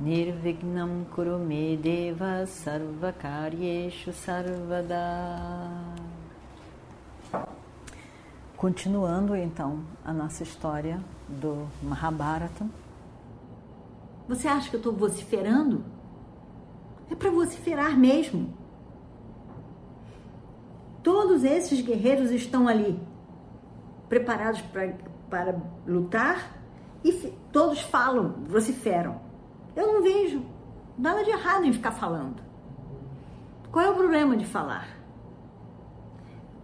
Nirvignam Kurume Deva Sarvakaryeshu Sarvada Continuando então a nossa história do Mahabharata. Você acha que eu estou vociferando? É para vociferar mesmo. Todos esses guerreiros estão ali, preparados pra, para lutar, e todos falam, vociferam. Eu não vejo nada de errado em ficar falando. Qual é o problema de falar?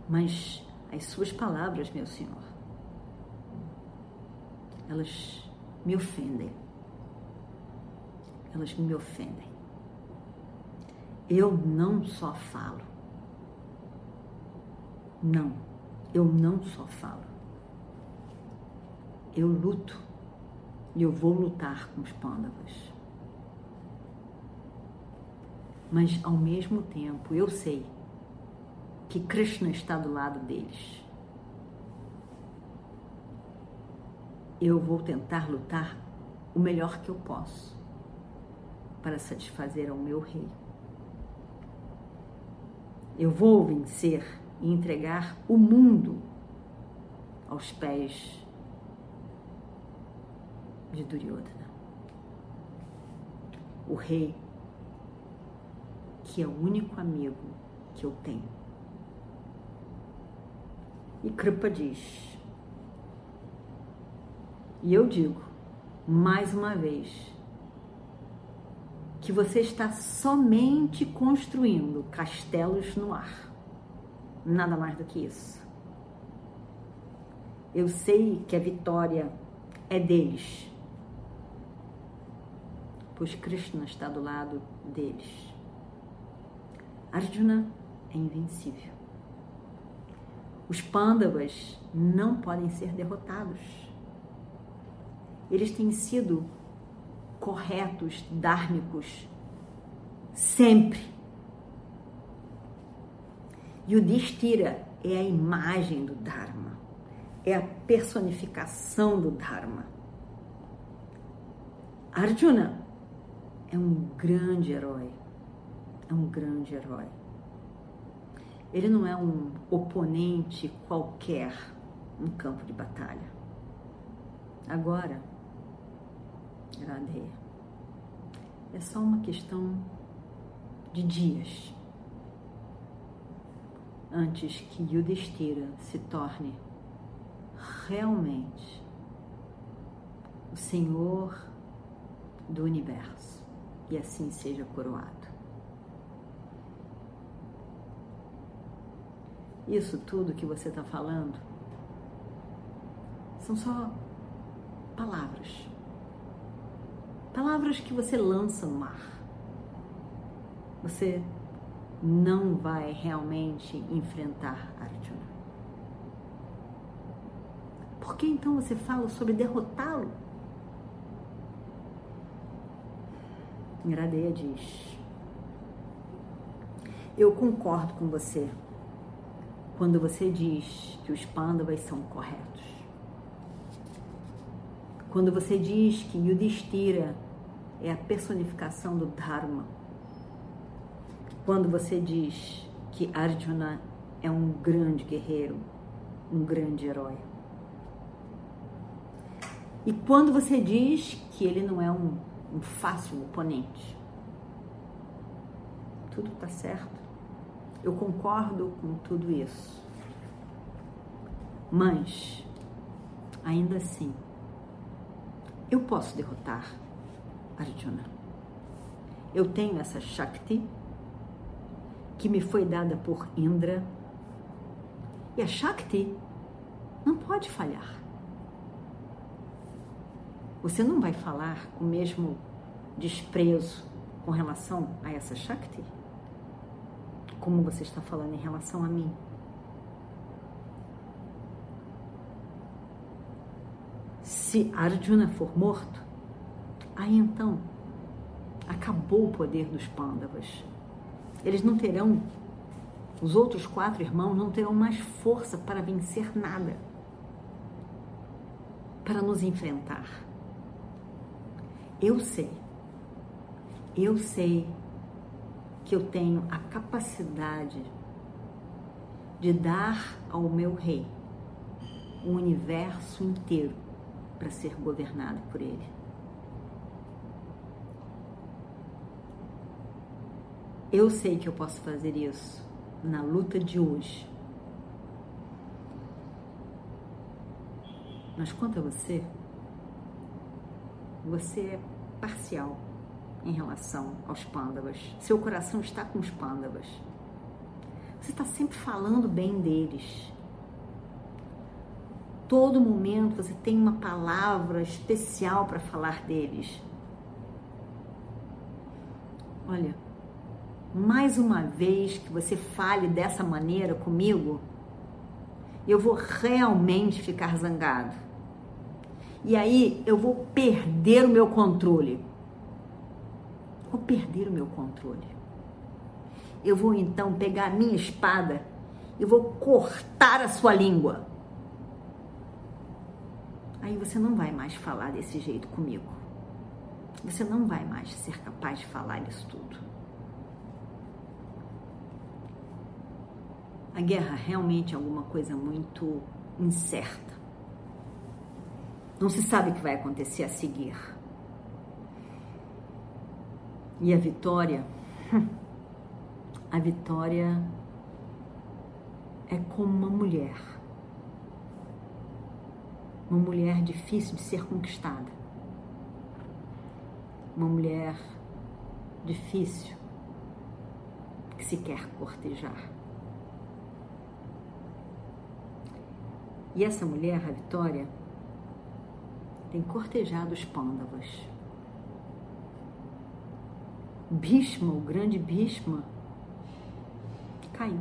Mas as suas palavras, meu Senhor, elas me ofendem. Elas me ofendem. Eu não só falo. Não, eu não só falo. Eu luto e eu vou lutar com os pândavas mas ao mesmo tempo eu sei que Krishna está do lado deles. Eu vou tentar lutar o melhor que eu posso para satisfazer ao meu rei. Eu vou vencer e entregar o mundo aos pés de Duryodhana. O rei que é o único amigo que eu tenho. E Kripa diz, e eu digo, mais uma vez, que você está somente construindo castelos no ar. Nada mais do que isso. Eu sei que a vitória é deles, pois Krishna está do lado deles. Arjuna é invencível. Os pândavas não podem ser derrotados. Eles têm sido corretos, dármicos, sempre. E o Distira é a imagem do Dharma, é a personificação do Dharma. Arjuna é um grande herói é um grande herói. Ele não é um oponente qualquer no campo de batalha. Agora, Iradeia, é só uma questão de dias antes que Yudhishthira se torne realmente o Senhor do universo e assim seja coroado. Isso tudo que você está falando são só palavras. Palavras que você lança no mar. Você não vai realmente enfrentar Arjuna. Por que então você fala sobre derrotá-lo? Iradeia diz: Eu concordo com você quando você diz que os pândavas são corretos. Quando você diz que Yudhishthira é a personificação do Dharma. Quando você diz que Arjuna é um grande guerreiro, um grande herói. E quando você diz que ele não é um, um fácil oponente. Tudo está certo. Eu concordo com tudo isso. Mas, ainda assim, eu posso derrotar Arjuna. Eu tenho essa Shakti que me foi dada por Indra. E a Shakti não pode falhar. Você não vai falar com o mesmo desprezo com relação a essa Shakti, como você está falando em relação a mim. Se Arjuna for morto, aí então acabou o poder dos Pandavas. Eles não terão, os outros quatro irmãos não terão mais força para vencer nada, para nos enfrentar. Eu sei, eu sei que eu tenho a capacidade de dar ao meu rei o universo inteiro para ser governado por ele. Eu sei que eu posso fazer isso na luta de hoje. Mas quanto a você, você é parcial em relação aos pândavas. Seu coração está com os pândavas. Você está sempre falando bem deles. Todo momento você tem uma palavra especial para falar deles. Olha, mais uma vez que você fale dessa maneira comigo, eu vou realmente ficar zangado. E aí eu vou perder o meu controle. Vou perder o meu controle. Eu vou então pegar a minha espada e vou cortar a sua língua. Aí você não vai mais falar desse jeito comigo. Você não vai mais ser capaz de falar isso tudo. A guerra realmente é alguma coisa muito incerta. Não se sabe o que vai acontecer a seguir. E a vitória, a vitória é como uma mulher. Uma mulher difícil de ser conquistada. Uma mulher difícil que se quer cortejar. E essa mulher, a Vitória, tem cortejado os pândavas. Bhishma, o grande Bhishma, caiu.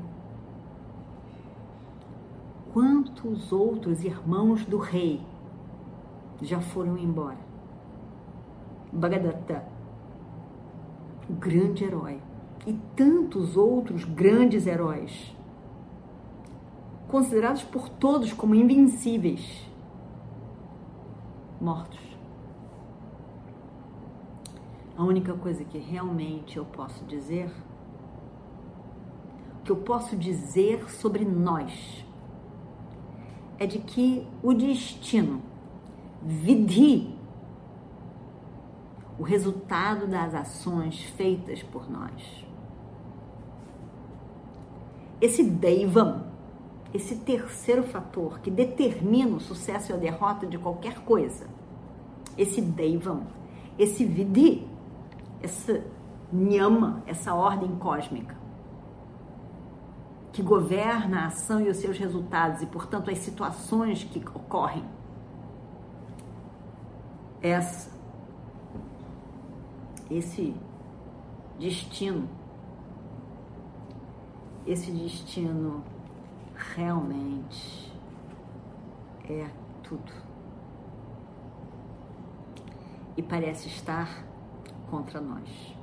Quantos outros irmãos do rei já foram embora? Bhagadatta, o grande herói, e tantos outros grandes heróis considerados por todos como invencíveis, mortos. A única coisa que realmente eu posso dizer, que eu posso dizer sobre nós, é de que o destino, vidhi, o resultado das ações feitas por nós, esse Deivam, esse terceiro fator que determina o sucesso e a derrota de qualquer coisa. Esse Deivam, esse Vidhi, essa Nyama, essa ordem cósmica que governa a ação e os seus resultados e, portanto, as situações que ocorrem. Essa, esse destino, esse destino realmente é tudo. E parece estar contra nós.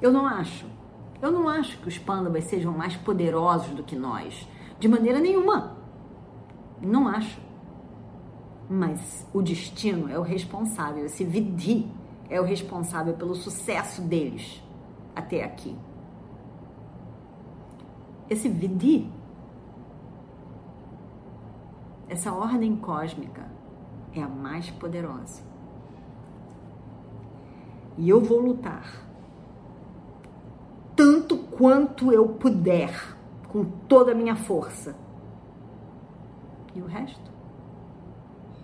Eu não acho, eu não acho que os pândamas sejam mais poderosos do que nós, de maneira nenhuma. Não acho. Mas o destino é o responsável, esse Vidhi é o responsável pelo sucesso deles até aqui. Esse Vidhi, essa ordem cósmica, é a mais poderosa. E eu vou lutar tanto quanto eu puder, com toda a minha força. E o resto?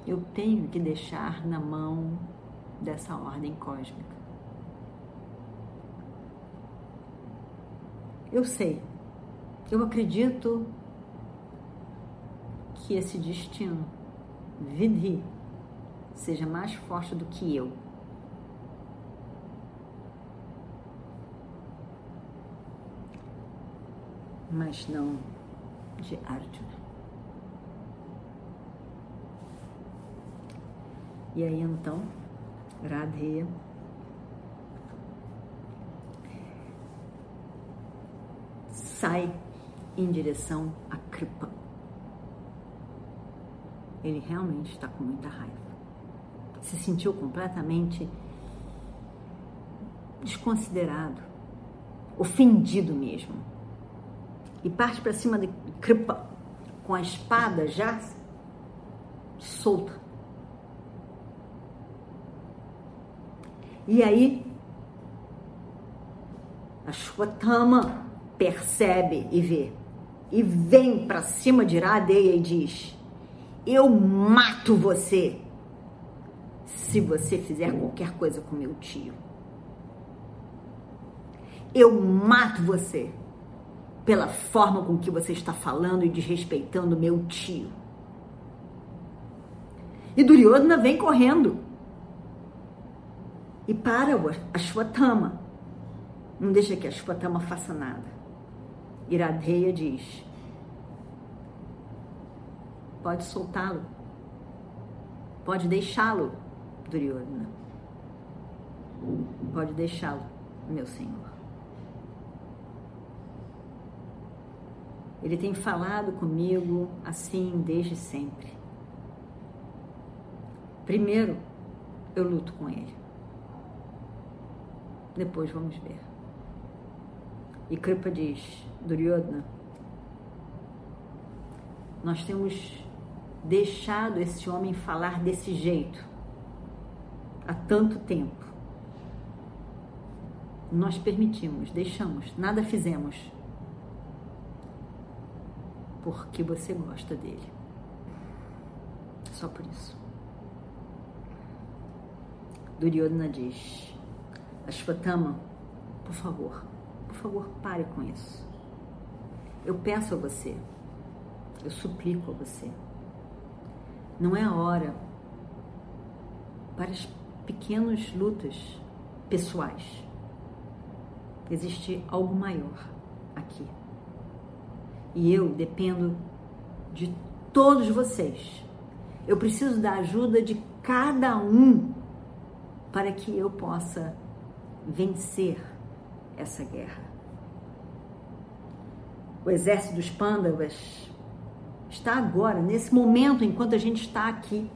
Eu tenho que deixar na mão dessa ordem cósmica. Eu sei eu acredito que esse destino, Vidhi, seja mais forte do que eu. Mas não de Arjuna. E aí então, Radheya sai em direção a Kripa. Ele realmente está com muita raiva. Se sentiu completamente desconsiderado, ofendido mesmo. E parte para cima de Kripa com a espada já solta. E aí, a Shwatama percebe e vê. E vem para cima de Iradeia e diz: Eu mato você se você fizer qualquer coisa com meu tio. Eu mato você pela forma com que você está falando e desrespeitando meu tio. E Duryodhana vem correndo e para a Shwatama. Não deixa que a Shwatama faça nada. Iradeia diz: Pode soltá-lo. Pode deixá-lo, Duryodhana. Pode deixá-lo, meu senhor. Ele tem falado comigo assim desde sempre. Primeiro, eu luto com ele. Depois vamos ver. E Kripa diz: Duryodhana, nós temos deixado esse homem falar desse jeito há tanto tempo. Nós permitimos, deixamos, nada fizemos. Porque você gosta dele. Só por isso. Duryodhana diz: Ashwatthama, por favor, por favor, pare com isso. Eu peço a você, eu suplico a você. Não é a hora para pequenas lutas pessoais. Existe algo maior aqui. E eu dependo de todos vocês. Eu preciso da ajuda de cada um para que eu possa vencer essa guerra. O exército dos Pandavas está agora, nesse momento, enquanto a gente está aqui,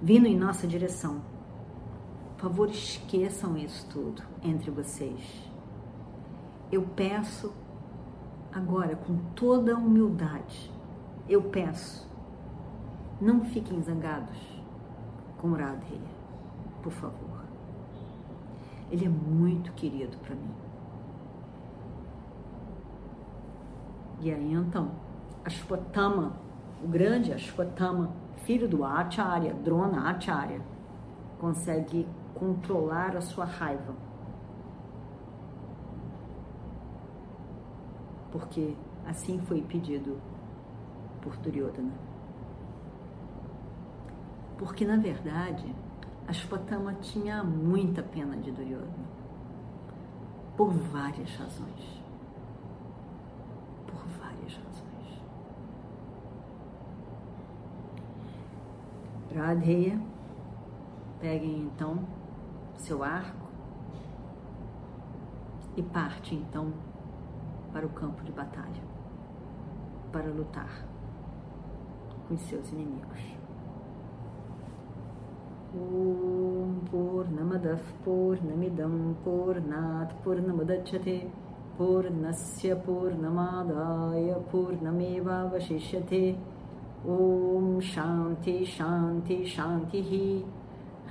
vindo em nossa direção. Por favor, esqueçam isso tudo entre vocês. Eu peço agora, com toda humildade, eu peço, não fiquem zangados com Radheya, por favor. Ele é muito querido para mim. E aí então, Ashwatthama, o grande Ashwatthama, filho do Acharya, Drona Acharya, consegue controlar a sua raiva. Porque assim foi pedido por Duryodhana. Porque na verdade, Ashwatthama tinha muita pena de Duryodhana. Por várias razões. Por várias razões. Radheya, peguem então seu arco e parte então para o campo de batalha para lutar com os seus inimigos. ॐ पूर्णमदः पूर्णमिदं पूर्णात् पूर्णमुदच्छते पूर्णस्य पूर्णमादाय पूर्णमेवावशिष्यते ॐ शान्ति शान्ति शान्तिः